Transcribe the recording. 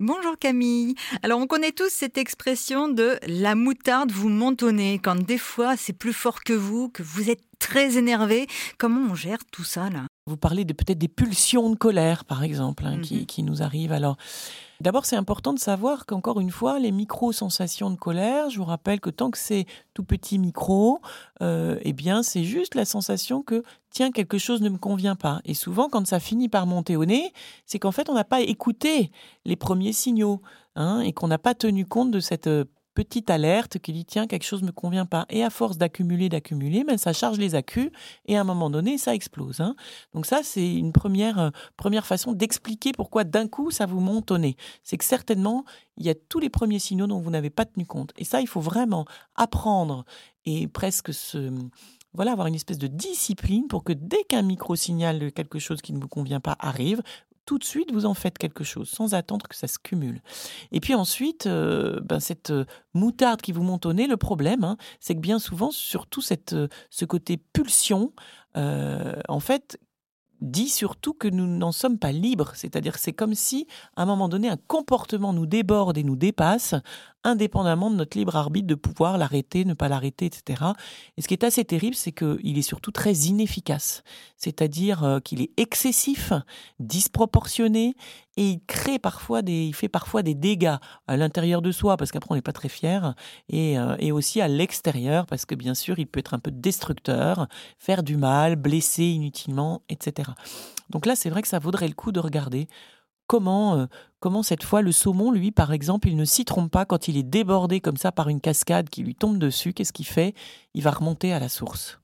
Bonjour Camille. Alors on connaît tous cette expression de la moutarde vous montonnez quand des fois c'est plus fort que vous, que vous êtes très énervé. Comment on gère tout ça là? Vous parlez de peut-être des pulsions de colère par exemple hein, qui, Mhm. qui nous arrivent. Alors d'abord c'est important de savoir qu'encore une fois les micro-sensations de colère, je vous rappelle que tant que c'est tout petit micro, euh, eh bien c'est juste la sensation que tiens quelque chose ne me convient pas. Et souvent quand ça finit par monter au nez, c'est qu'en fait on n'a pas écouté les premiers signaux hein, et qu'on n'a pas tenu compte de cette euh, petite alerte qui dit tiens quelque chose me convient pas. Et à force d'accumuler d'accumuler ben, ça charge les accus et à un moment donné ça explose hein. donc ça c'est une première euh, première façon d'expliquer pourquoi d'un coup ça vous monte au nez. C'est que certainement il y a tous les premiers signaux dont vous n'avez pas tenu compte. Et ça il faut vraiment apprendre et presque se voilà, avoir une espèce de discipline pour que dès qu'un micro-signal de quelque chose qui ne vous convient pas arrive, tout de suite vous en faites quelque chose, sans attendre que ça se cumule. Et puis ensuite, euh, ben cette euh, moutarde qui vous monte au nez, le problème, hein, c'est que bien souvent, surtout cette, euh, ce côté pulsion, en fait, dit surtout que nous n'en sommes pas libres. C'est-à-dire c'est comme si, à un moment donné, un comportement nous déborde et nous dépasse, indépendamment de notre libre arbitre de pouvoir l'arrêter, ne pas l'arrêter, etc. Et ce qui est assez terrible, c'est qu'il est surtout très inefficace. C'est-à-dire euh, qu'il est excessif, disproportionné, et il crée parfois des, il fait parfois des dégâts à l'intérieur de soi, parce qu'après on n'est pas très fier, et, euh, et aussi à l'extérieur, parce que bien sûr il peut être un peu destructeur, faire du mal, blesser inutilement, etc. Donc là, c'est vrai que ça vaudrait le coup de regarder comment, euh, comment cette fois le saumon, lui, par exemple, il ne s'y trompe pas quand il est débordé comme ça par une cascade qui lui tombe dessus. Qu'est-ce qu'il fait? Il va remonter à la source.